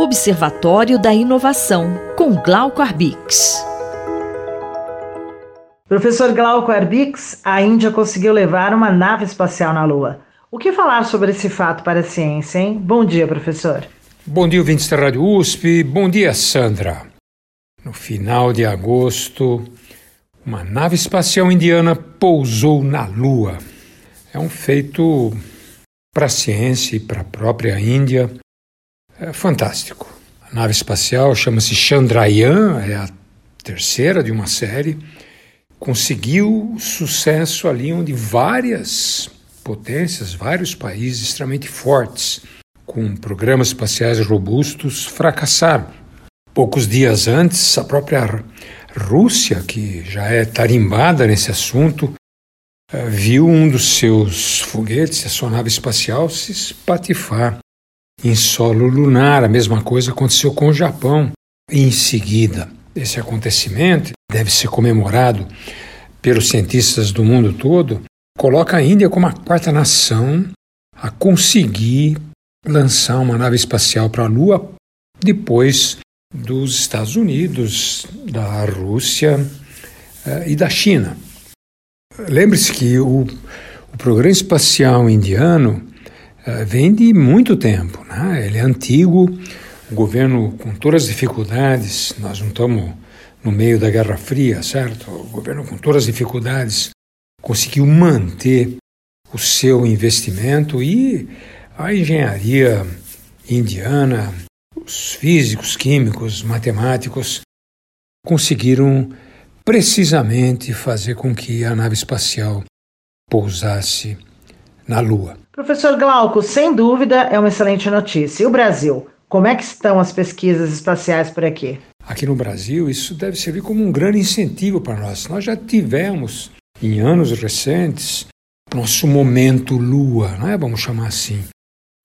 Observatório da Inovação, com Glauco Arbix. Professor Glauco Arbix, a Índia conseguiu levar uma nave espacial na Lua. O que falar sobre esse fato para a ciência, hein? Bom dia, professor. Bom dia, ouvintes da Rádio USP. Bom dia, Sandra. No final de agosto, uma nave espacial indiana pousou na Lua. É um feito para a ciência e para a própria Índia é fantástico. A nave espacial chama-se Chandrayaan, é a terceira de uma série. Conseguiu sucesso ali onde várias potências, vários países extremamente fortes, com programas espaciais robustos, fracassaram. Poucos dias antes, a própria Rússia, que já é tarimbada nesse assunto, eh, viu um dos seus foguetes, a sua nave espacial, se espatifar em solo lunar. A mesma coisa aconteceu com o Japão. Em seguida, esse acontecimento deve ser comemorado pelos cientistas do mundo todo, coloca a Índia como a quarta nação a conseguir lançar uma nave espacial para a Lua depois dos Estados Unidos, da Rússia eh, e da China. Lembre-se que o, o, programa espacial indiano vem de muito tempo, né? ele é antigo, o governo com todas as dificuldades, nós não estamos no meio da Guerra Fria, certo? O governo com todas as dificuldades conseguiu manter o seu investimento e a engenharia indiana, os físicos, químicos, matemáticos conseguiram precisamente fazer com que a nave espacial pousasse na Lua. Professor Glauco, sem dúvida é uma excelente notícia. E o Brasil? Como é que estão as pesquisas espaciais por aqui? Aqui no Brasil, isso deve servir como um grande incentivo para nós. Nós já tivemos, em anos recentes, nosso momento Lua, não é? vamos chamar assim,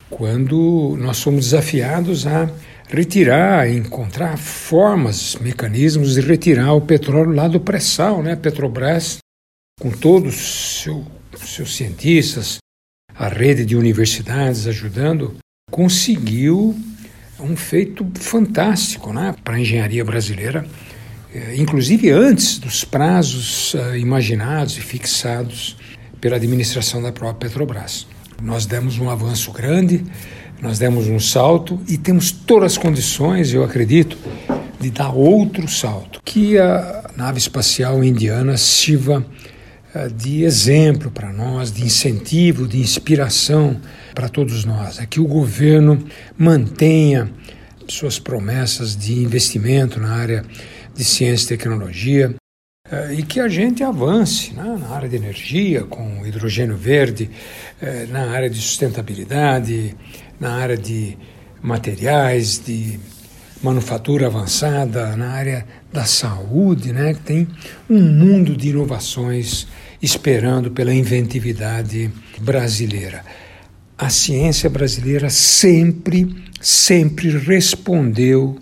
quando nós fomos desafiados a retirar, encontrar formas, mecanismos de retirar o petróleo lá do pré-sal, né? Petrobras, com todos os seu, seus cientistas, a rede de universidades ajudando, conseguiu um feito fantástico né? para a engenharia brasileira, eh, inclusive antes dos prazos uh, imaginados e fixados pela administração da própria Petrobras. Nós demos um avanço grande nós demos um salto e temos todas as condições, eu acredito, de dar outro salto. Que a nave espacial indiana sirva eh, de exemplo para nós, de incentivo, de inspiração para todos nós. É que o governo mantenha suas promessas de investimento na área de ciência e tecnologia eh, e que a gente avance né, na área de energia, com hidrogênio verde, eh, na área de sustentabilidade, na área de materiais, de manufatura avançada, na área da saúde, né, que tem um mundo de inovações esperando pela inventividade brasileira. A ciência brasileira sempre, sempre respondeu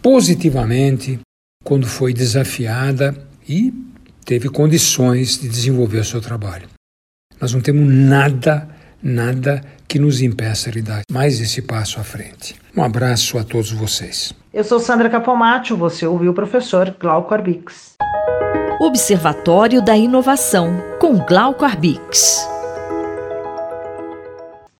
positivamente quando foi desafiada e teve condições de desenvolver o seu trabalho. Nós não temos nada, nada que nos impeça de dar mais esse passo à frente. Um abraço a todos vocês. Eu sou Sandra Capomatto, você ouviu o professor Glauco Arbix. Observatório da Inovação, com Glauco Arbix.